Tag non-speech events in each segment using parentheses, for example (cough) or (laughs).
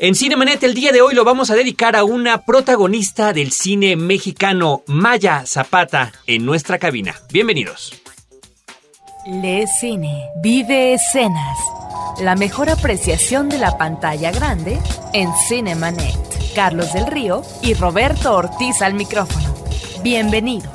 En Cinemanet el día de hoy lo vamos a dedicar a una protagonista del cine mexicano, Maya Zapata, en nuestra cabina. Bienvenidos. Le Cine, vive escenas. La mejor apreciación de la pantalla grande en Cinemanet. Carlos del Río y Roberto Ortiz al micrófono. Bienvenidos.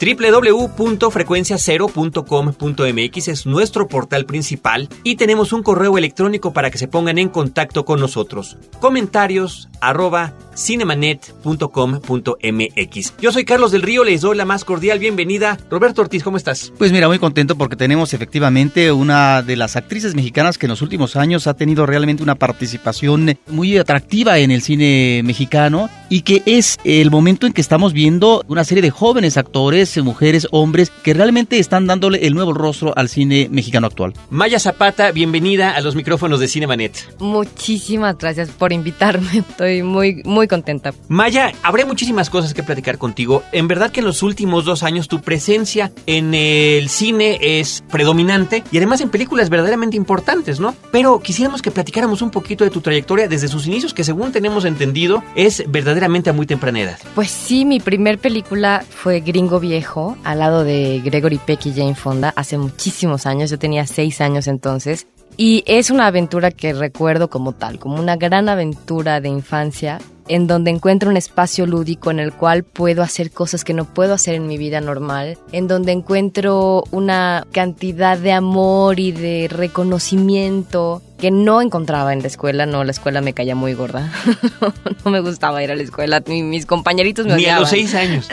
www.frecuenciacero.com.mx es nuestro portal principal y tenemos un correo electrónico para que se pongan en contacto con nosotros. Comentarios arroba cinemanet.com.mx. Yo soy Carlos del Río, les doy la más cordial bienvenida. Roberto Ortiz, ¿cómo estás? Pues mira, muy contento porque tenemos efectivamente una de las actrices mexicanas que en los últimos años ha tenido realmente una participación muy atractiva en el cine mexicano y que es el momento en que estamos viendo una serie de jóvenes actores, mujeres, hombres, que realmente están dándole el nuevo rostro al cine mexicano actual. Maya Zapata, bienvenida a los micrófonos de Cinemanet. Muchísimas gracias por invitarme. Estoy muy, muy contenta. Maya, habrá muchísimas cosas que platicar contigo. En verdad que en los últimos dos años tu presencia en el cine es predominante y además en películas verdaderamente importantes, ¿no? Pero quisiéramos que platicáramos un poquito de tu trayectoria desde sus inicios, que según tenemos entendido es verdaderamente a muy temprana edad. Pues sí, mi primer película fue Gringo Viejo, al lado de Gregory Peck y Jane Fonda, hace muchísimos años. Yo tenía seis años entonces. Y es una aventura que recuerdo como tal, como una gran aventura de infancia en donde encuentro un espacio lúdico en el cual puedo hacer cosas que no puedo hacer en mi vida normal, en donde encuentro una cantidad de amor y de reconocimiento que no encontraba en la escuela, no, la escuela me caía muy gorda, (laughs) no me gustaba ir a la escuela, mis compañeritos me odiaban. Ni a los seis años.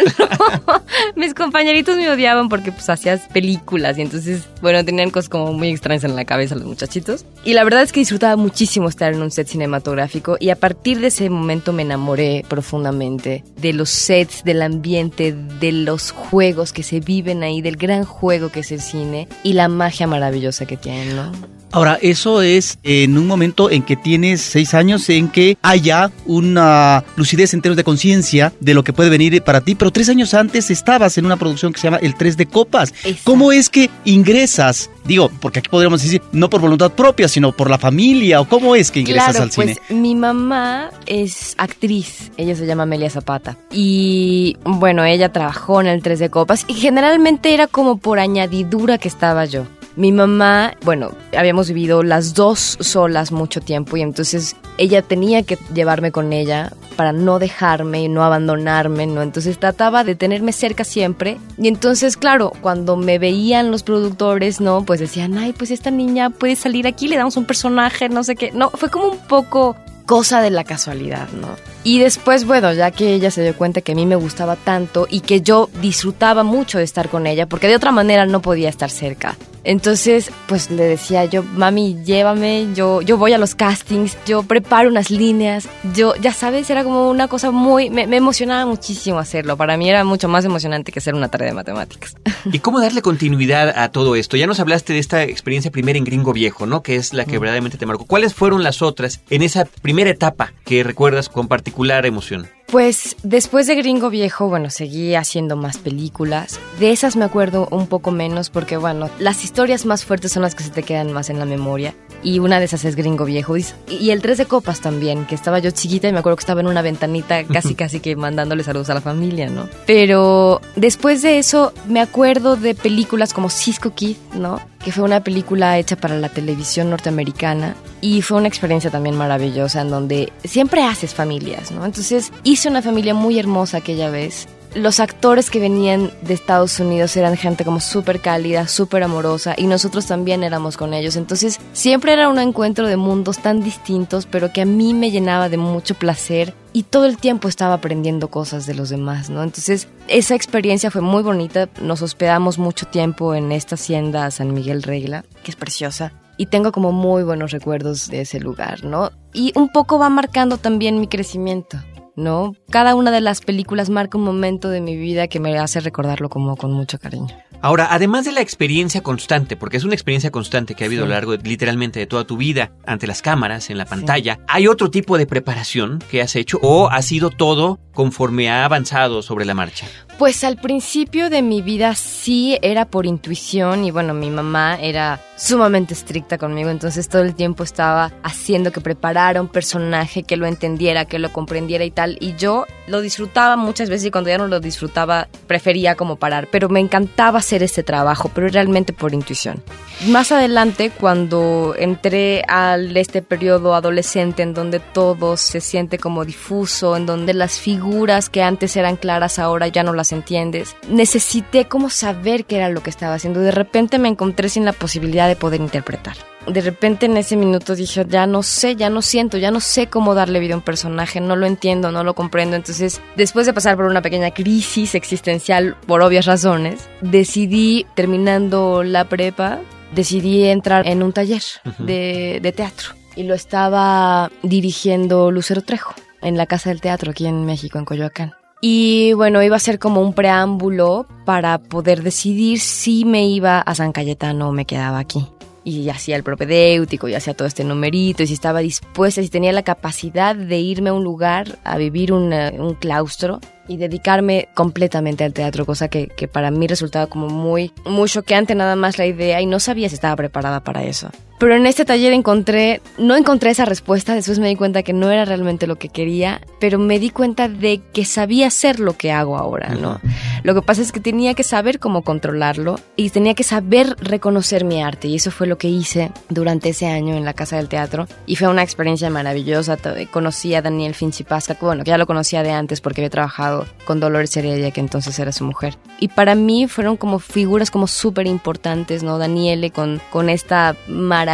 (laughs) mis compañeritos me odiaban porque pues hacías películas y entonces, bueno, tenían cosas como muy extrañas en la cabeza los muchachitos. Y la verdad es que disfrutaba muchísimo estar en un set cinematográfico y a partir de ese momento me enamoré profundamente de los sets, del ambiente, de los juegos que se viven ahí, del gran juego que es el cine y la magia maravillosa que tienen, ¿no? Ahora, eso es en un momento en que tienes seis años, en que haya una lucidez en términos de conciencia de lo que puede venir para ti, pero tres años antes estabas en una producción que se llama El Tres de Copas. Exacto. ¿Cómo es que ingresas? Digo, porque aquí podríamos decir, no por voluntad propia, sino por la familia, o cómo es que ingresas claro, al cine. Pues mi mamá es actriz, ella se llama Amelia Zapata. Y bueno, ella trabajó en el Tres de Copas y generalmente era como por añadidura que estaba yo. Mi mamá, bueno, habíamos vivido las dos solas mucho tiempo y entonces ella tenía que llevarme con ella para no dejarme y no abandonarme, ¿no? Entonces trataba de tenerme cerca siempre y entonces, claro, cuando me veían los productores, ¿no? Pues decían, ay, pues esta niña puede salir aquí, le damos un personaje, no sé qué. No, fue como un poco cosa de la casualidad, ¿no? Y después, bueno, ya que ella se dio cuenta que a mí me gustaba tanto y que yo disfrutaba mucho de estar con ella, porque de otra manera no podía estar cerca. Entonces, pues le decía yo, mami, llévame, yo, yo voy a los castings, yo preparo unas líneas, yo, ya sabes, era como una cosa muy, me, me emocionaba muchísimo hacerlo. Para mí era mucho más emocionante que hacer una tarea de matemáticas. (laughs) ¿Y cómo darle continuidad a todo esto? Ya nos hablaste de esta experiencia primera en Gringo Viejo, ¿no? Que es la que verdaderamente te marcó. ¿Cuáles fueron las otras en esa primera etapa que recuerdas con particular emoción? Pues después de Gringo Viejo, bueno, seguí haciendo más películas. De esas me acuerdo un poco menos porque, bueno, las historias más fuertes son las que se te quedan más en la memoria. Y una de esas es Gringo Viejo. Y, el Tres de Copas también, que estaba yo chiquita y me acuerdo que estaba en una ventanita casi (laughs) casi que mandándole saludos a la familia, ¿no? Pero después de eso me acuerdo de películas como Cisco Kid, ¿no? Que fue una película hecha para la televisión norteamericana y fue una experiencia también maravillosa en donde siempre haces familias, ¿no? Entonces hice una familia muy hermosa aquella vez. Los actores que venían de Estados Unidos eran gente como súper cálida, súper amorosa y nosotros también éramos con ellos. Entonces siempre era un encuentro de mundos tan distintos, pero que a mí me llenaba de mucho placer y todo el tiempo estaba aprendiendo cosas de los demás, ¿no? Entonces esa experiencia fue muy bonita. Nos hospedamos mucho tiempo en esta hacienda San Miguel Regla, que es preciosa y tengo como muy buenos recuerdos de ese lugar, ¿no? Y un poco va marcando también mi crecimiento, ¿no? Cada una de las películas marca un momento de mi vida que me hace recordarlo como con mucho cariño. Ahora, además de la experiencia constante, porque es una experiencia constante que ha habido a lo largo de- literalmente de toda tu vida, ante las cámaras, en la pantalla, ¿hay otro tipo de preparación que has hecho o ha sido todo conforme ha avanzado sobre la marcha? Pues al principio de mi vida sí era por intuición y bueno, mi mamá era sumamente estricta conmigo, entonces todo el tiempo estaba haciendo que preparara un personaje, que lo entendiera, que lo comprendiera y tal, y yo lo disfrutaba muchas veces y cuando ya no lo disfrutaba prefería como parar, pero me encantaba hacer este trabajo, pero realmente por intuición. Más adelante, cuando entré a este periodo adolescente en donde todo se siente como difuso, en donde las figuras que antes eran claras ahora ya no las entiendes, necesité como saber qué era lo que estaba haciendo. De repente me encontré sin la posibilidad de poder interpretar. De repente en ese minuto dije, ya no sé, ya no siento, ya no sé cómo darle vida a un personaje, no lo entiendo, no lo comprendo. Entonces, después de pasar por una pequeña crisis existencial por obvias razones, decidí, terminando la prepa, decidí entrar en un taller de, de teatro y lo estaba dirigiendo Lucero Trejo en la Casa del Teatro aquí en México, en Coyoacán. Y bueno, iba a ser como un preámbulo para poder decidir si me iba a San Cayetano o me quedaba aquí. Y hacía el propedéutico y hacía todo este numerito y si estaba dispuesta, si tenía la capacidad de irme a un lugar a vivir un claustro y dedicarme completamente al teatro, cosa que, que, para mí resultaba como muy, muy choqueante nada más la idea y no sabía si estaba preparada para eso. Pero en este taller encontré, no encontré esa respuesta, después me di cuenta que no era realmente lo que quería, pero me di cuenta de que sabía hacer lo que hago ahora, ¿no? Lo que pasa es que tenía que saber cómo controlarlo y tenía que saber reconocer mi arte y eso fue lo que hice durante ese año en la Casa del Teatro y fue una experiencia maravillosa. Conocí a Daniel Finchipasta, bueno, que ya lo conocía de antes porque había trabajado con Dolores Heredia, que entonces era su mujer. Y para mí fueron como figuras como súper importantes, ¿no? Daniele con, con esta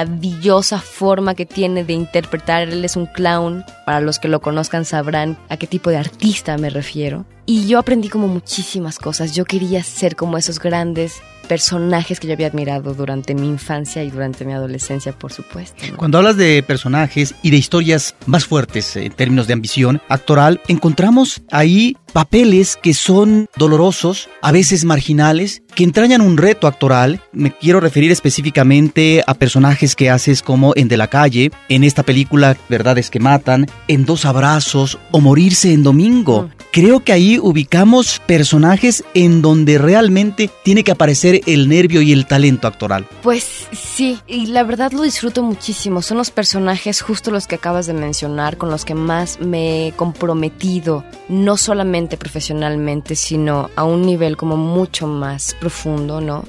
maravillosa forma que tiene de interpretar. Él es un clown. Para los que lo conozcan sabrán a qué tipo de artista me refiero. Y yo aprendí como muchísimas cosas. Yo quería ser como esos grandes personajes que yo había admirado durante mi infancia y durante mi adolescencia, por supuesto. Cuando hablas de personajes y de historias más fuertes en términos de ambición actoral, encontramos ahí papeles que son dolorosos, a veces marginales, que entrañan un reto actoral. Me quiero referir específicamente a personajes que haces como en De la calle, en esta película Verdades que matan, en Dos abrazos o Morirse en Domingo. Mm. Creo que ahí ubicamos personajes en donde realmente tiene que aparecer el nervio y el talento actoral. Pues sí, y la verdad lo disfruto muchísimo. Son los personajes justo los que acabas de mencionar con los que más me he comprometido, no solamente profesionalmente, sino a un nivel como mucho más profundo, ¿no?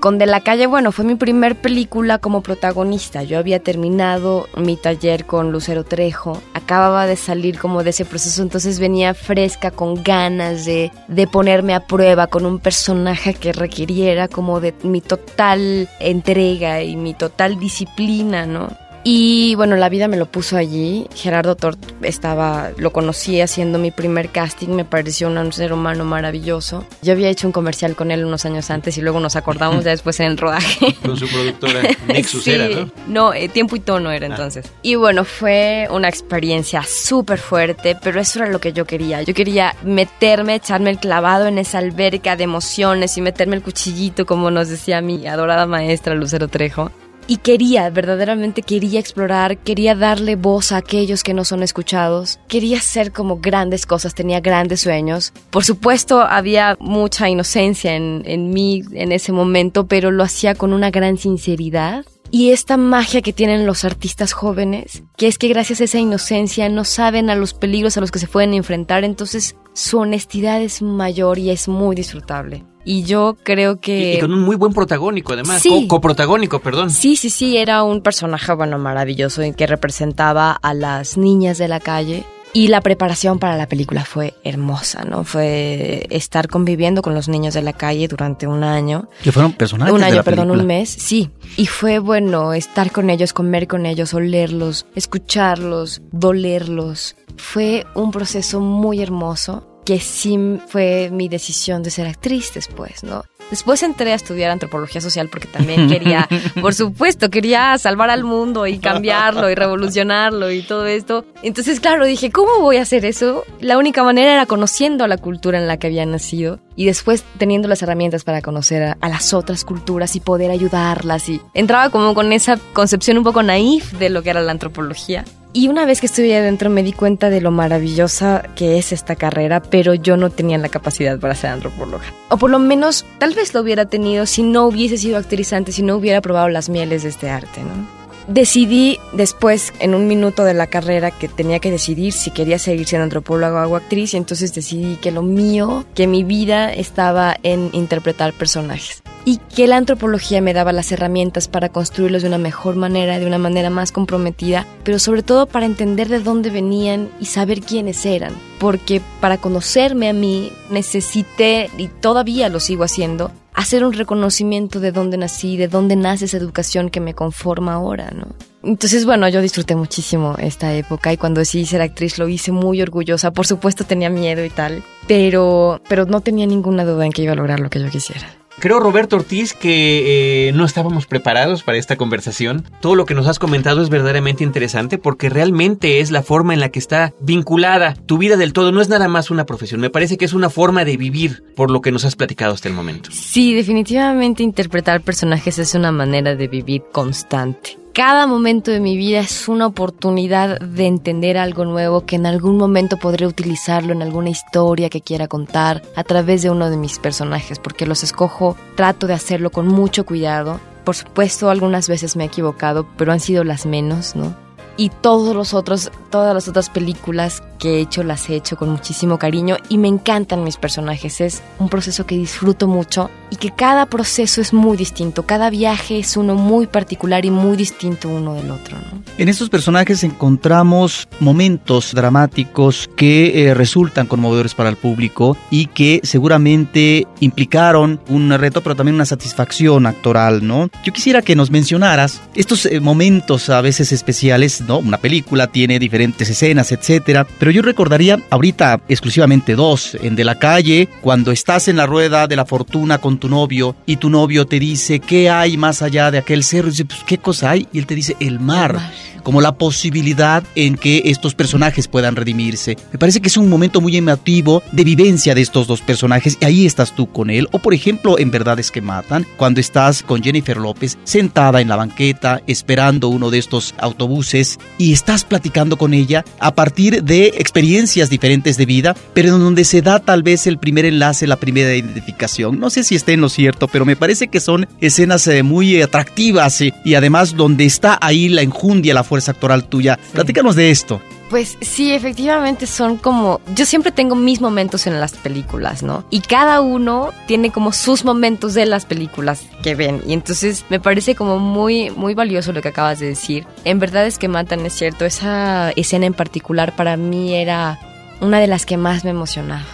Con De la calle, bueno, fue mi primer película como protagonista. Yo había terminado mi taller con Lucero Trejo, acababa de salir como de ese proceso, entonces venía fresca, con ganas de, de ponerme a prueba con un personaje que requiriera como de mi total entrega y mi total disciplina, ¿no? Y bueno, la vida me lo puso allí. Gerardo Tort estaba, lo conocí haciendo mi primer casting, me pareció un ser humano maravilloso. Yo había hecho un comercial con él unos años antes y luego nos acordamos ya después en el rodaje. (laughs) Con su productora Nexus sí. era, ¿no? No, eh, Tiempo y Tono era ah. entonces. Y bueno, fue una experiencia súper fuerte, pero eso era lo que yo quería. Yo quería meterme, echarme el clavado en esa alberca de emociones y meterme el cuchillito, como nos decía mi adorada maestra Lucero Trejo y quería, verdaderamente quería explorar, quería darle voz a aquellos que no son escuchados, quería hacer como grandes cosas, tenía grandes sueños. Por supuesto, había mucha inocencia en, en mí en ese momento, pero lo hacía con una gran sinceridad. Y esta magia que tienen los artistas jóvenes, que es que gracias a esa inocencia no saben a los peligros a los que se pueden enfrentar, entonces su honestidad es mayor y es muy disfrutable. Y yo creo que... Y, con un muy buen protagónico, además. coprotagónico, perdón. Sí, sí, sí, era un personaje, bueno, maravilloso, que representaba a las niñas de la calle. Y la preparación para la película fue hermosa, ¿no? Fue estar conviviendo con los niños de la calle durante un año. Que fueron personajes Un año, de la perdón, película. un mes, sí. Y fue bueno estar con ellos, comer con ellos, olerlos, escucharlos, dolerlos. Fue un proceso muy hermoso que sí fue mi decisión de ser actriz después, ¿no? Después entré a estudiar antropología social porque también (laughs) quería, por supuesto, quería salvar al mundo y cambiarlo y revolucionarlo y todo esto. Entonces, claro, dije, ¿cómo voy a hacer eso? La única manera era conociendo la cultura en la que había nacido y después teniendo las herramientas para conocer a, a las otras culturas y poder ayudarlas. Y entraba como con esa concepción un poco naif de lo que era la antropología. Y una vez que estuve adentro me di cuenta de lo maravillosa que es esta carrera, pero yo no tenía la capacidad para ser antropóloga. O por lo menos tal vez lo hubiera tenido si no hubiese sido actriz antes, si no hubiera probado las mieles de este arte, ¿no? Decidí después, en un minuto de la carrera, que tenía que decidir si quería seguir siendo antropóloga o actriz, y entonces decidí que lo mío, que mi vida estaba en interpretar personajes. Y que la antropología me daba las herramientas para construirlos de una mejor manera, de una manera más comprometida, pero sobre todo para entender de dónde venían y saber quiénes eran. Porque para conocerme a mí necesité, y todavía lo sigo haciendo, hacer un reconocimiento de dónde nací, de dónde nace esa educación que me conforma ahora, ¿no? Entonces, bueno, yo disfruté muchísimo esta época y cuando decidí ser actriz lo hice muy orgullosa. Por supuesto tenía miedo y tal, pero, pero no tenía ninguna duda en que iba a lograr lo que yo quisiera. Creo, Roberto Ortiz, que eh, no estábamos preparados para esta conversación. Todo lo que nos has comentado es verdaderamente interesante porque realmente es la forma en la que está vinculada tu vida del todo. No es nada más una profesión, me parece que es una forma de vivir por lo que nos has platicado hasta el momento. Sí, definitivamente interpretar personajes es una manera de vivir constante cada momento de mi vida es una oportunidad de entender algo nuevo que en algún momento podré utilizarlo en alguna historia que quiera contar a través de uno de mis personajes, porque los escojo, trato de hacerlo con mucho cuidado. Por supuesto, algunas veces me he equivocado, pero han sido las menos, ¿no? y todos los otros, todas las otras películas que he hecho las he hecho con muchísimo cariño y me encantan mis personajes. Es un proceso que disfruto mucho y que cada proceso es muy distinto. Cada viaje es uno muy particular y muy distinto uno del otro. En estos personajes encontramos momentos dramáticos que eh, resultan conmovedores para el público y que seguramente implicaron un reto, pero también una satisfacción actoral, ¿no? Yo quisiera que nos mencionaras estos eh, momentos a veces especiales ¿no? Una película tiene diferentes escenas, etcétera. Yo recordaría ahorita exclusivamente dos. En De la calle, cuando estás en la rueda de la fortuna con tu novio y tu novio te dice, ¿qué hay más allá de aquel cerro? Y dice, pues, ¿qué cosa hay? Y él te dice, el mar. El mar como la posibilidad en que estos personajes puedan redimirse. Me parece que es un momento muy emotivo de vivencia de estos dos personajes y ahí estás tú con él. O por ejemplo, en Verdades que Matan, cuando estás con Jennifer López sentada en la banqueta esperando uno de estos autobuses y estás platicando con ella a partir de experiencias diferentes de vida, pero en donde se da tal vez el primer enlace, la primera identificación. No sé si esté en lo cierto, pero me parece que son escenas eh, muy atractivas eh, y además donde está ahí la enjundia, la fuerza actoral tuya. Platícanos de esto. Pues sí, efectivamente son como... Yo siempre tengo mis momentos en las películas, ¿no? Y cada uno tiene como sus momentos de las películas que ven. Y entonces me parece como muy, muy valioso lo que acabas de decir. En verdad es que matan, es cierto. Esa escena en particular para mí era una de las que más me emocionaba.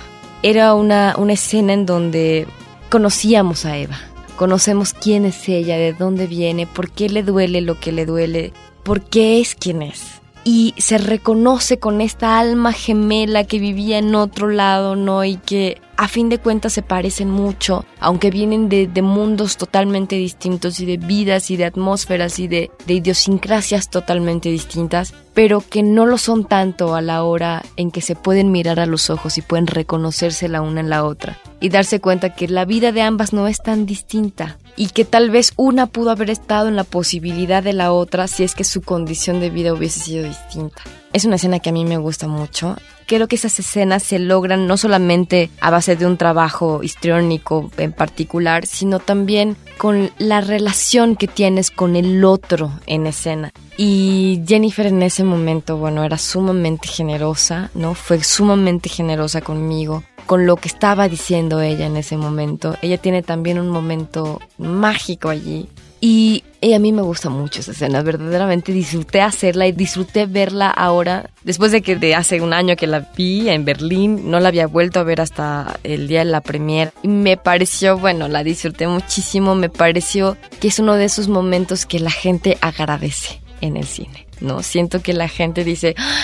Era una, una escena en donde conocíamos a Eva. Conocemos quién es ella, de dónde viene, por qué le duele lo que le duele, porque es quien es. Y se reconoce con esta alma gemela que vivía en otro lado, ¿no? Y que a fin de cuentas se parecen mucho, aunque vienen de, mundos totalmente distintos y de vidas y de atmósferas y de, idiosincrasias totalmente distintas, pero que no lo son tanto a la hora en que se pueden mirar a los ojos y pueden reconocerse la una en la otra y darse cuenta que la vida de ambas no es tan distinta y que tal vez una pudo haber estado en la posibilidad de la otra si es que su condición de vida hubiese sido distinta. Es una escena que a mí me gusta mucho creo que esas escenas se logran no solamente a base de un trabajo histriónico en particular, sino también con la relación que tienes con el otro en escena. Y Jennifer en ese momento, bueno, era sumamente generosa, ¿no? Fue sumamente generosa conmigo, con lo que estaba diciendo ella en ese momento. Ella tiene también un momento mágico allí, y, a mí me gusta mucho esa escena, verdaderamente disfruté hacerla y disfruté verla ahora, después de que hace un año que la vi en Berlín, no la había vuelto a ver hasta el día de la premier. Y me pareció, bueno, la disfruté muchísimo, me pareció que es uno de esos momentos que la gente agradece en el cine, ¿no? Siento que la gente dice, ¡Ah,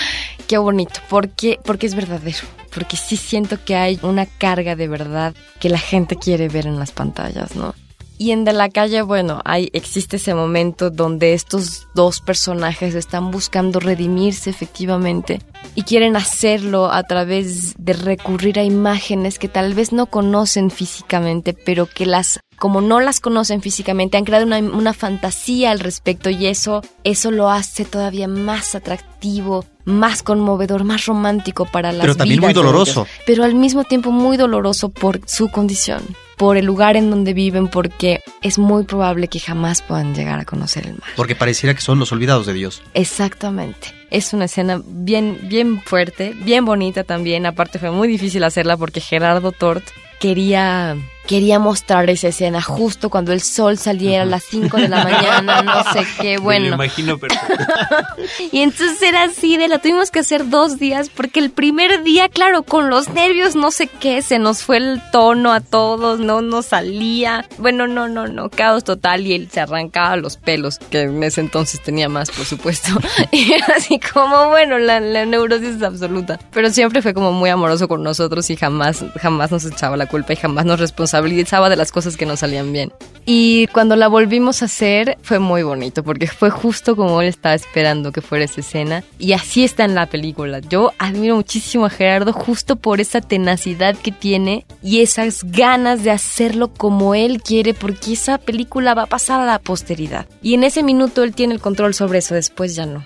qué bonito, porque, porque es verdadero, porque sí siento que hay una carga de verdad que la gente quiere ver en las pantallas, ¿no? Y en De la calle, bueno, hay, existe ese momento donde estos dos personajes están buscando redimirse efectivamente y quieren hacerlo a través de recurrir a imágenes que tal vez no conocen físicamente, pero que las como no las conocen físicamente, han creado una, una fantasía al respecto y eso, eso lo hace todavía más atractivo, más conmovedor, más romántico para las Pero también muy vidas doloroso. Pero al mismo tiempo muy doloroso por su condición, por el lugar en donde viven, porque es muy probable que jamás puedan llegar a conocer el mar. Porque pareciera que son los olvidados de Dios. Exactamente. Es una escena bien, bien fuerte, bien bonita también. Aparte fue muy difícil hacerla porque Gerardo Tort quería, quería mostrar esa escena justo cuando el sol saliera a las 5 de la mañana, no sé (laughs) qué, Me lo bueno. imagino perfecto. (laughs) Y entonces era así de la tuvimos que hacer dos días porque el primer día, claro, con los nervios, no sé qué, se nos fue el tono a todos, no nos salía. Bueno, no, no, no, caos total y él se arrancaba los pelos, que en ese entonces tenía más, por supuesto. (laughs) Y era así como, bueno, la, la neurosis es absoluta. Pero siempre fue como muy amoroso con nosotros y jamás, jamás nos echaba la culpa y jamás nos responsabilizaba de las cosas que nos salían bien. Y cuando la volvimos a hacer fue muy bonito porque fue justo como él estaba esperando que fuera esa escena y así está en la película. Yo admiro muchísimo a Gerardo justo por esa tenacidad que tiene y esas ganas de hacerlo como él quiere porque esa película va a pasar a la posteridad. Y en ese minuto él tiene el control sobre eso, después ya no.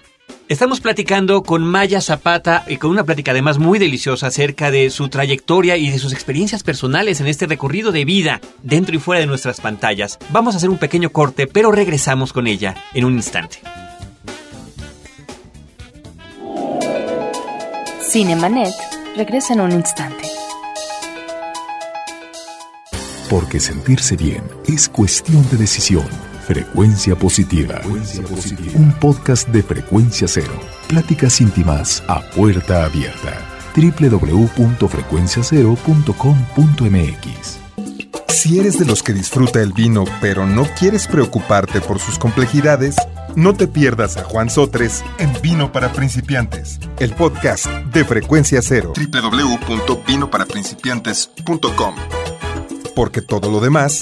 Estamos platicando con Maya Zapata y con una plática además muy deliciosa acerca de su trayectoria y de sus experiencias personales en este recorrido de vida dentro y fuera de nuestras pantallas. Vamos a hacer un pequeño corte, pero regresamos con ella en un instante. Cinemanet regresa en un instante. Porque sentirse bien es cuestión de decisión. Frecuencia positiva. Un podcast de frecuencia cero. Pláticas íntimas a puerta abierta. www.frecuenciacero.com.mx Si eres de los que disfruta el vino pero no quieres preocuparte por sus complejidades, no te pierdas a Juan Sotres en Vino para Principiantes, el podcast de Frecuencia Cero. www.vinoparaprincipiantes.com Porque todo lo demás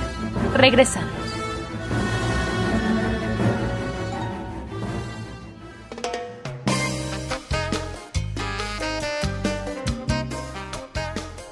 Regresamos.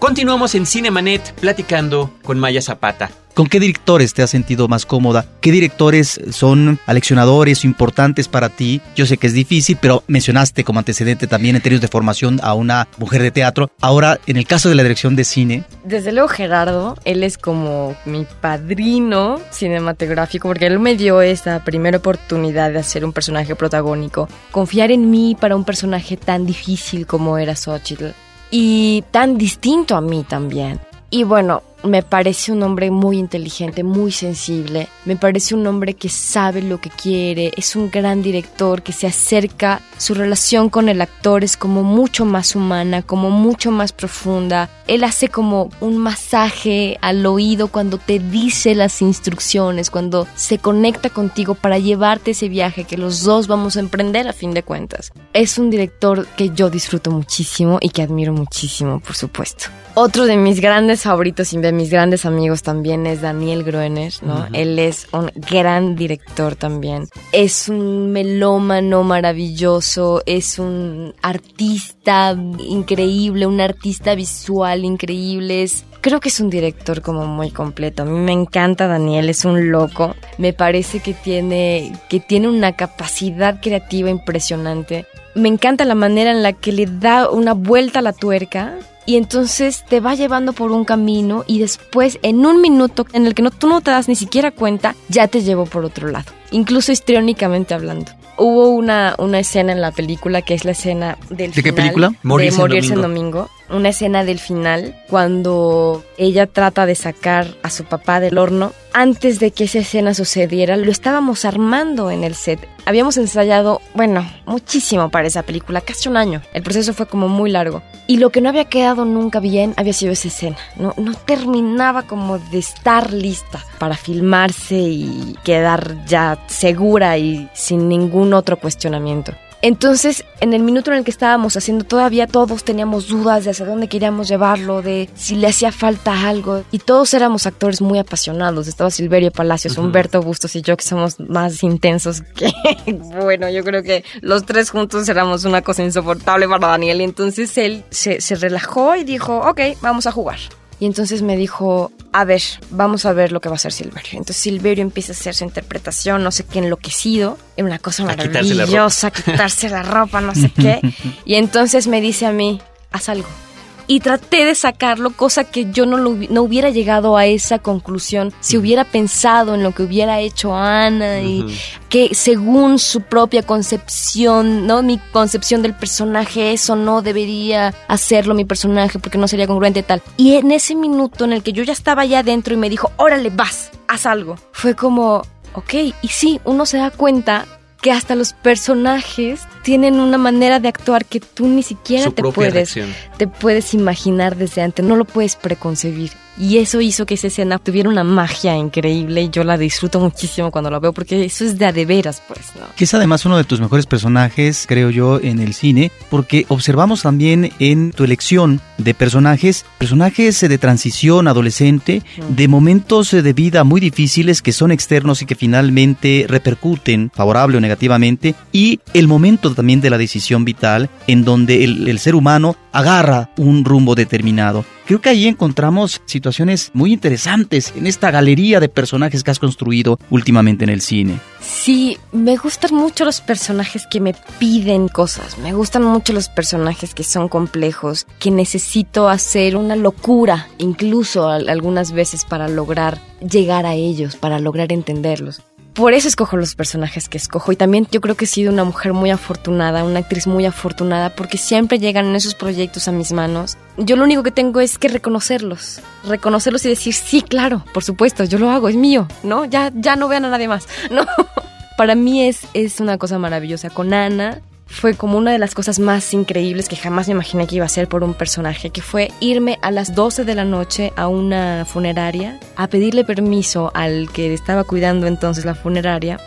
Continuamos en Cinemanet platicando con Maya Zapata. ¿Con qué directores te has sentido más cómoda? ¿Qué directores son aleccionadores o importantes para ti? Yo sé que es difícil, pero mencionaste como antecedente también en términos de formación a una mujer de teatro. Ahora, en el caso de la dirección de cine, Desde luego Gerardo, él es como mi padrino cinematográfico porque él me dio esta primera oportunidad de hacer un personaje protagónico, confiar en mí para un personaje tan difícil como era Xochitl y tan distinto a mí también. Y bueno, me parece un hombre muy inteligente, muy sensible. Me parece un hombre que sabe lo que quiere. Es un gran director que se acerca. Su relación con el actor es como mucho más humana, como mucho más profunda. Él hace como un masaje al oído cuando te dice las instrucciones, cuando se conecta contigo para llevarte ese viaje que los dos vamos a emprender a fin de cuentas. Es un director que yo disfruto muchísimo y que admiro muchísimo, por supuesto. Otro de mis grandes favoritos y de mis grandes amigos también es Daniel Groener, ¿no? Él es un gran director también. Es un melómano maravilloso, es un artista increíble, un artista visual increíble, es Creo que es un director como muy completo. A mí me encanta Daniel, es un loco. Me parece que tiene, que tiene una capacidad creativa impresionante. Me encanta la manera en la que le da una vuelta a la tuerca y entonces te va llevando por un camino y después en un minuto en el que no, tú no te das ni siquiera cuenta, ya te llevó por otro lado, incluso histriónicamente hablando. Hubo una, una escena en la película que es la escena del ¿De qué final película? de Morirse en Morirse en. Domingo, una escena del final cuando ella trata de sacar a su papá del horno. Antes de que esa escena sucediera, lo estábamos armando en el set. Habíamos ensayado, bueno, muchísimo para esa película, casi un año. El proceso fue como muy largo. Y lo que no había quedado nunca bien había sido esa escena. No, no terminaba como de estar lista para filmarse y quedar ya segura y sin ningún otro cuestionamiento. Entonces, en el minuto en el que estábamos haciendo, todavía todos teníamos dudas de hacia dónde queríamos llevarlo, de si le hacía falta algo. Y todos éramos actores muy apasionados. Estaba Silverio Palacios, Humberto Bustos y yo, que somos más intensos que. (laughs) bueno, yo creo que los tres juntos éramos una cosa insoportable para Daniel. Y entonces él se, se relajó y dijo: Ok, vamos a jugar. Y entonces me dijo, a ver, vamos a ver lo que va a hacer Silverio. Entonces Silverio empieza a hacer su interpretación, no sé qué, enloquecido, en una cosa A quitarse la ropa. maravillosa, quitarse la ropa, no sé qué. (laughs) Y entonces me dice a mí, haz algo. Y traté de sacarlo, cosa que yo no, lo no hubiera llegado a esa conclusión si hubiera pensado en lo que hubiera hecho Ana y que según su propia concepción, ¿no? Mi concepción del personaje, eso no debería hacerlo mi personaje porque no sería congruente y tal. Y en ese minuto en el que yo ya estaba allá adentro y me dijo, órale, vas, haz algo. Fue como, ok, y sí, uno se da cuenta que hasta los personajes tienen una manera de actuar que tú ni siquiera Su te puedes reacción. te puedes imaginar desde antes, no lo puedes preconcebir. Y eso hizo que esa escena tuviera una magia increíble y yo la disfruto muchísimo cuando la veo porque eso es de a de veras, pues, ¿no? Que es además uno de tus mejores personajes, creo yo, en el cine, porque observamos también en tu elección de personajes, personajes de transición adolescente, de momentos de vida muy difíciles que son externos y que finalmente repercuten favorable o negativamente, y el momento también de la decisión vital en donde el, el ser humano agarra un rumbo determinado. Creo que ahí encontramos situaciones muy interesantes en esta galería de personajes que has construido últimamente en el cine. Sí, me gustan mucho los personajes que me piden cosas, me gustan mucho los personajes que son complejos, que necesito hacer una locura, incluso al- algunas veces para lograr llegar a ellos, para lograr entenderlos. Por eso escojo los personajes que escojo y también yo creo que he sido una mujer muy afortunada, una actriz muy afortunada porque siempre llegan esos proyectos a mis manos. Yo lo único que tengo es que reconocerlos, reconocerlos y decir, sí, claro, por supuesto, yo lo hago, es mío, ¿no? Ya, ya no vean a nadie más, (laughs) ¿no? Para mí es, es una cosa maravillosa. Con Ana fue como una de las cosas más increíbles que jamás me imaginé que iba a ser por un personaje, que fue irme a las 12 de la noche a una funeraria a pedirle permiso al que estaba cuidando entonces la funeraria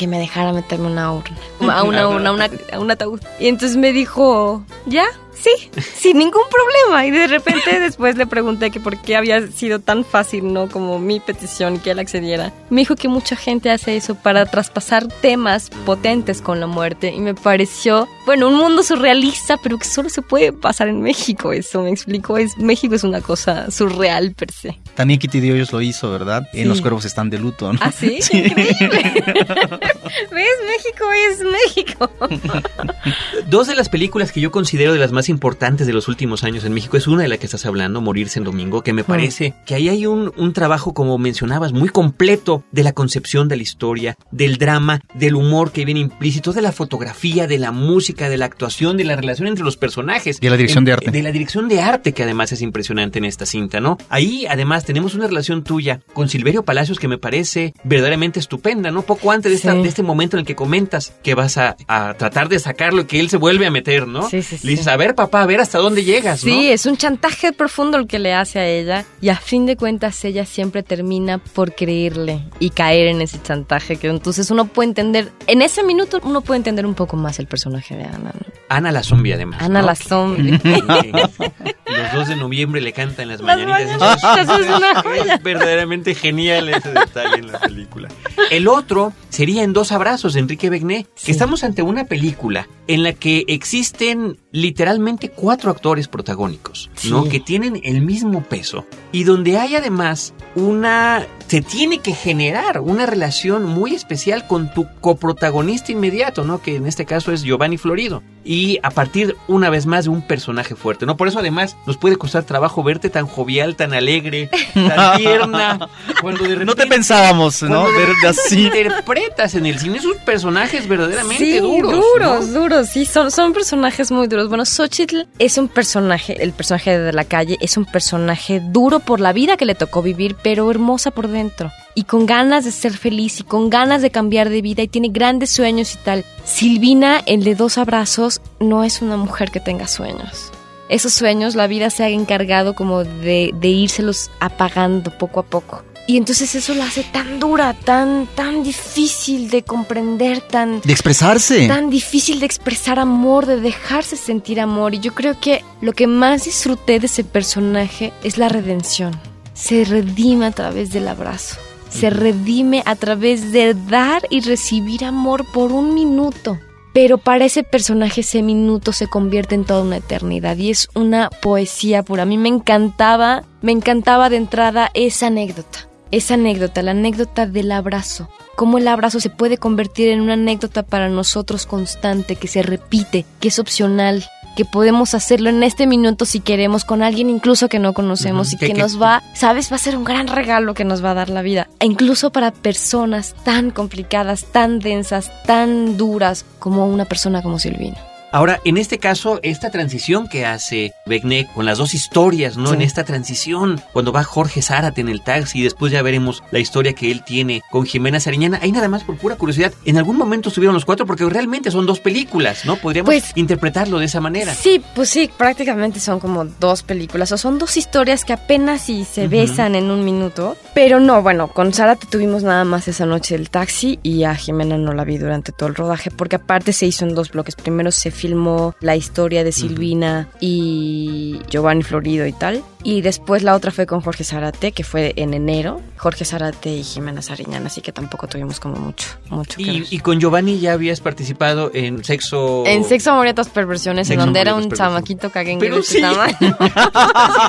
que me dejara meterme (laughs) una urna, a una urna, a una- a un ataúd. Y entonces me dijo, ¿ya? Sí, sin ningún problema. Y de repente (laughs) después le pregunté que por qué había sido tan fácil, ¿no? Como mi petición que él accediera. Me dijo que mucha gente hace eso para traspasar temas potentes con la muerte. Y me pareció, bueno, un mundo surrealista, pero que solo se puede pasar en México. Eso me explicó. Es, México es una cosa surreal per se. También Kitty de Hoyos lo hizo, ¿verdad? En. Los Cuervos están de luto, ¿no? ¿Ah, sí? (laughs) Increíble. (laughs) ¿Ves? México es México. (laughs) Dos de las películas que yo considero de las más importantes de los últimos años en México es una de la que estás hablando, Morirse en Domingo, que me parece que ahí hay un, un trabajo, como mencionabas, muy completo de la concepción de la historia, del drama, del humor que viene implícito, de la fotografía, de la música, de la actuación, de la relación entre los personajes. Y de la dirección En- de arte. De la dirección de arte, que además es impresionante en esta cinta, ¿no? Ahí, además, tenemos una relación tuya con Silverio Palacios que me parece verdaderamente estupenda, ¿no? Poco antes de, esta- Sí. de este momento en el que comentas que vas a, a tratar de sacarlo y que él se vuelve a meter, ¿no? Sí, sí, Le dices, a ver, papá, a ver hasta dónde llegas, ¿no? Sí, es un chantaje profundo el que le hace a ella y a fin de cuentas ella siempre termina por creerle y caer en ese chantaje que entonces uno puede entender, en ese minuto uno puede entender un poco más el personaje de Ana. ¿no? Ana la zombie, además. Ana ¿no? la zombie. (laughs) Los 2 de noviembre le cantan las Las mañanitas. mañanitas, es una joya. Es verdaderamente genial ese detalle en la película. El otro sería En dos abrazos de Enrique Begné, que estamos ante una película en la que existen literalmente cuatro actores protagónicos, ¿no? Que tienen el mismo peso y donde hay además una se tiene que generar una relación muy especial con tu coprotagonista inmediato, ¿no? Que en este caso es Giovanni Florido. Y a partir una vez más de un personaje fuerte, ¿no? Por eso además nos puede costar trabajo verte tan jovial, tan alegre, (laughs) tan tierna. Cuando de No te pensábamos, ¿no? de- así. interpretas en el cine esos personajes verdaderamente Sí, duros. duros, ¿no? duros, sí, son, son personajes muy duros. Bueno, Xochitl es un personaje, el personaje de la calle, es un personaje duro por la vida que le tocó vivir, pero hermosa por dentro. Y con ganas de ser feliz y con ganas de cambiar de vida y tiene grandes sueños y tal. Silvina, el de dos abrazos, no es una mujer que tenga sueños. Esos sueños la vida se ha encargado como de, de írselos apagando poco a poco. Y entonces eso la hace tan dura, tan, tan difícil de comprender, tan, De expresarse. tan difícil de expresar amor, de dejarse sentir amor. Y yo creo que lo que más disfruté de ese personaje es la redención. Se redime a través del abrazo. Se redime a través de dar y recibir amor por un minuto. Pero para ese personaje ese minuto se convierte en toda una eternidad y es una poesía pura. A mí me encantaba, me encantaba de entrada esa anécdota. Esa anécdota, la anécdota del abrazo. Cómo el abrazo se puede convertir en una anécdota para nosotros constante, que se repite, que es opcional, que podemos hacerlo en este minuto si queremos con alguien incluso que no conocemos y que- nos va, sabes, va a ser un gran regalo que nos va a dar la vida. E incluso para personas tan complicadas, tan densas, tan duras como una persona como Silvina. Ahora, en este caso, esta transición que hace Beckneck con las dos historias, ¿no? Sí. En esta transición, cuando va Jorge Zárate en el taxi y después ya veremos la historia que él tiene con Jimena Sariñana. Ahí nada más por pura curiosidad, ¿en algún momento estuvieron los cuatro? Porque realmente son dos películas, ¿no? Podríamos Pues- interpretarlo de esa manera. Sí, pues sí, prácticamente son como dos películas o son dos historias que apenas si se besan en un minuto. Pero no, bueno, con Sara tuvimos nada más esa noche el taxi y a Jimena no la vi durante todo el rodaje porque aparte se hizo en dos bloques. Primero se filmó la historia de Silvina y Giovanni Florido y tal. Y después la otra fue con Jorge Zárate, que fue en enero. Jorge Zárate y Jimena Sariñana, así que tampoco tuvimos como mucho, mucho que Y, ver. y con Giovanni ya habías participado en Sexo... En Sexo, otras perversiones, Sexo, en donde era un perversiones. chamaquito caguengue Pero de sí.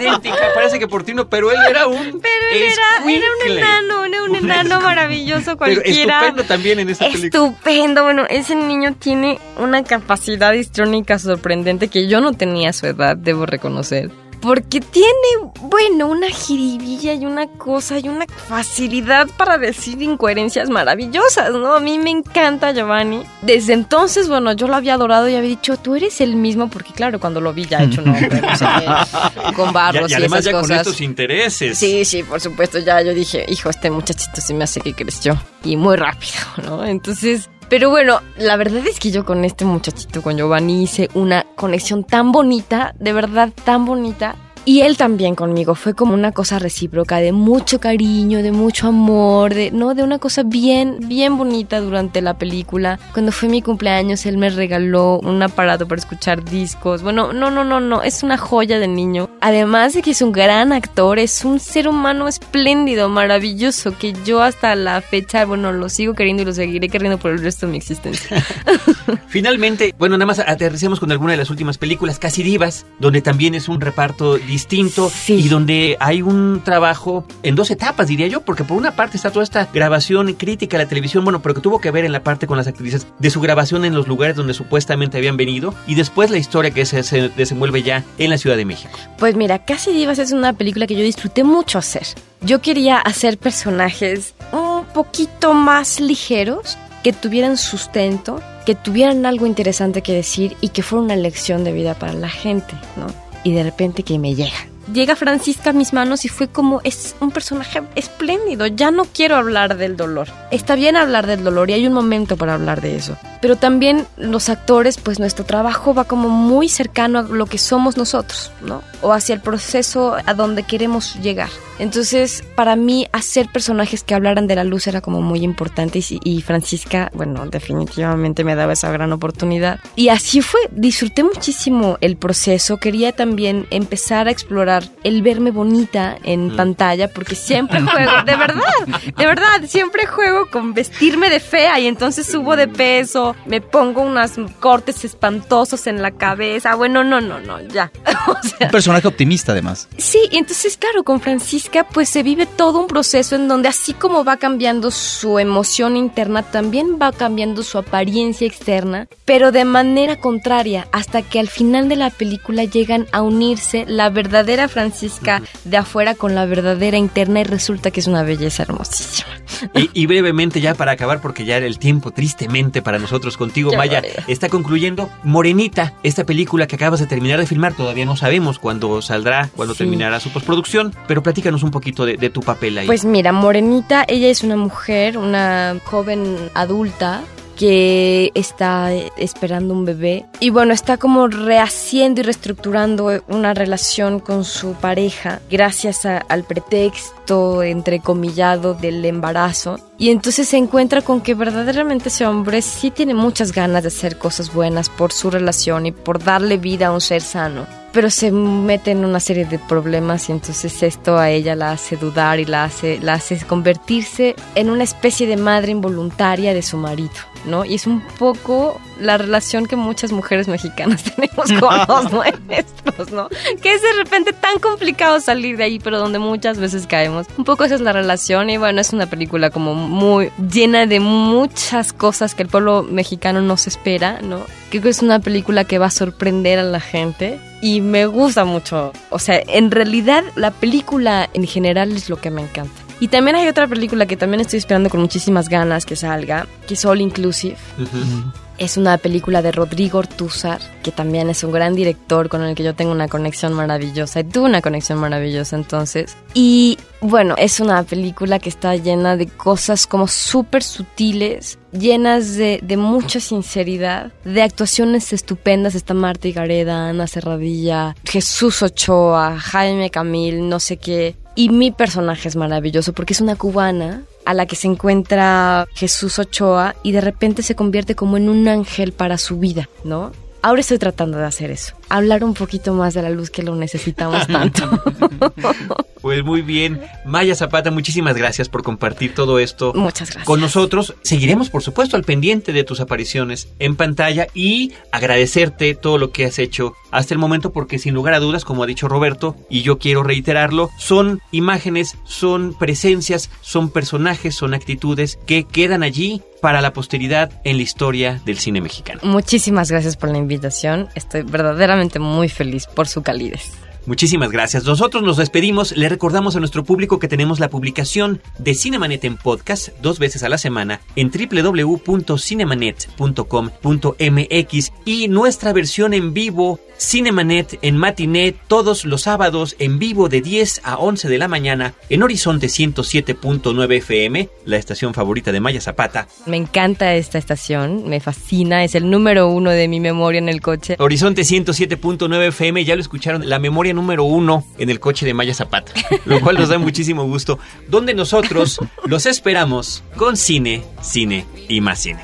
idéntica, (laughs) parece que por ti no, pero él era un... Pero él era, era un enano, era un enano maravilloso Pero cualquiera. estupendo también en esa película. Estupendo, bueno, ese niño tiene una capacidad histrónica sorprendente que yo no tenía a su edad, debo reconocer. Porque tiene, bueno, una jiribilla y una cosa y una facilidad para decir incoherencias maravillosas, ¿no? A mí me encanta Giovanni. Desde entonces, bueno, yo lo había adorado y había dicho, tú eres el mismo, porque claro, cuando lo vi ya hecho nombre, no sé qué, (laughs) con barros y y, además esas ya con cosas. estos intereses. Sí, sí, por supuesto. Ya yo dije, hijo, este muchachito se me hace que creció. Y muy rápido, ¿no? Entonces, pero bueno, la verdad es que yo con este muchachito, con Giovanni, hice una conexión tan bonita, de verdad tan bonita. Y él también conmigo, fue como una cosa recíproca, de mucho cariño, de mucho amor, de, no, de una cosa bien, bien bonita durante la película. Cuando fue mi cumpleaños, él me regaló un aparato para escuchar discos. Bueno, no, no, no, no, es una joya de niño. Además de que es un gran actor, es un ser humano espléndido, maravilloso, que yo hasta la fecha, bueno, lo sigo queriendo y lo seguiré queriendo por el resto de mi existencia. (laughs) Finalmente, bueno, nada más aterricemos con alguna de las últimas películas, Casi Divas, donde también es un reparto distinto Sí. y donde hay un trabajo en dos etapas, diría yo, porque por una parte está toda esta grabación crítica a la televisión, bueno, pero que tuvo que ver en la parte con las actrices de su grabación en los lugares donde supuestamente habían venido y después la historia que se, se desenvuelve ya en la Ciudad de México. Pues mira, Casi Divas es una película que yo disfruté mucho hacer. Yo quería hacer personajes un poquito más ligeros, que tuvieran sustento, que tuvieran algo interesante que decir y que fuera una lección de vida para la gente, ¿no? Y de repente que me llega. Llega Francisca a mis manos y fue como, es un personaje espléndido, ya no quiero hablar del dolor. Está bien hablar del dolor y hay un momento para hablar de eso. Pero también los actores, pues nuestro trabajo va como muy cercano a lo que somos nosotros, ¿no? O hacia el proceso a donde queremos llegar. Entonces, para mí, hacer personajes que hablaran de la luz era como muy importante y, y Francisca, bueno, definitivamente me daba esa gran oportunidad. Y así fue, disfruté muchísimo el proceso. Quería también empezar a explorar el verme bonita en pantalla, porque siempre (laughs) juego, de verdad, de verdad, siempre juego con vestirme de fea y entonces subo de peso, me pongo unos cortes espantosos en la cabeza. Bueno, no, no, no, ya. (laughs) O sea, personaje optimista, además. Sí, y entonces claro, con Francisca pues se vive todo un proceso en donde así como va cambiando su emoción interna, también va cambiando su apariencia externa, pero de manera contraria, hasta que al final de la película llegan a unirse la verdadera Francisca de afuera con la verdadera interna y resulta que es una belleza hermosísima. Y, y brevemente ya para acabar, porque ya el tiempo tristemente para nosotros contigo, Qué Maya, está concluyendo Morenita, esta película que acabas de terminar de filmar, todavía no sabemos cuándo saldrá, cuándo Sí. terminará su postproducción, pero platícanos un poquito de, de tu papel ahí. Pues mira, Morenita, ella es una mujer, una joven adulta que está esperando un bebé y bueno, está como rehaciendo y reestructurando una relación con su pareja gracias a- al pretexto entrecomillado del embarazo y entonces se encuentra con que verdaderamente ese hombre sí tiene muchas ganas de hacer cosas buenas por su relación y por darle vida a un ser sano pero se mete en una serie de problemas y entonces esto a ella la hace dudar y la hace, la hace convertirse en una especie de madre involuntaria de su marido, ¿no? Y es un poco la relación que muchas mujeres mexicanas (laughs) tenemos con los (laughs) nuestros, ¿no? Que es de repente tan complicado salir de ahí, pero donde muchas veces caemos. Un poco esa es la relación y bueno, es una película como muy llena de muchas cosas que el pueblo mexicano no se espera, ¿no? Creo que es una película que va a sorprender a la gente y me gusta mucho. O sea, en realidad la película en general es lo que me encanta. Y también hay otra película que también estoy esperando con muchísimas ganas que salga, que es All Inclusive. Ujú. Es una película de Rodrigo Ortúzar, que también es un gran director con el que yo tengo una conexión maravillosa. Y tuve una conexión maravillosa entonces. Y bueno, es una película que está llena de cosas como súper sutiles, llenas de, de mucha sinceridad, de actuaciones estupendas. Está Marta Gareda, Ana Serradilla, Jesús Ochoa, Jaime Camil, no sé qué. Y mi personaje es maravilloso porque es una cubana a la que se encuentra Jesús Ochoa y de repente se convierte como en un ángel para su vida, ¿no? Ahora estoy tratando de hacer eso, hablar un poquito más de la luz que lo necesitamos tanto. (laughs) Pues muy bien. Maya Zapata, muchísimas gracias por compartir todo esto. Muchas gracias. Con nosotros seguiremos, por supuesto, al pendiente de tus apariciones en pantalla y agradecerte todo lo que has hecho hasta el momento, porque sin lugar a dudas, como ha dicho Roberto, y yo quiero reiterarlo, son imágenes, son presencias, son personajes, son actitudes que quedan allí para la posteridad en la historia del cine mexicano. Muchísimas gracias por la invitación. Estoy verdaderamente muy feliz por su calidez. Muchísimas gracias. Nosotros nos despedimos. Le recordamos a nuestro público que tenemos la publicación de Cinemanet en podcast dos veces a la semana en www.cinemanet.com.mx y nuestra versión en vivo Cinemanet en matiné todos los sábados en vivo de 10 a 11 de la mañana en Horizonte 107.9 FM, la estación favorita de Maya Zapata. Me encanta esta estación, me fascina, es el número uno de mi memoria en el coche. Horizonte 107.9 FM, ya lo escucharon, la memoria número uno en el coche de Maya Zapata, lo cual nos da muchísimo gusto, donde nosotros los esperamos con cine, cine y más cine.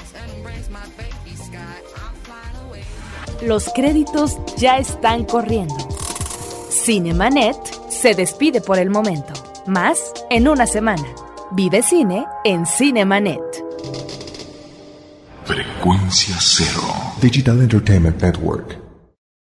Los créditos ya están corriendo. Cinemanet se despide por el momento. Más en una semana. Vive cine en Cinemanet. Frecuencia cero. Digital Entertainment Network.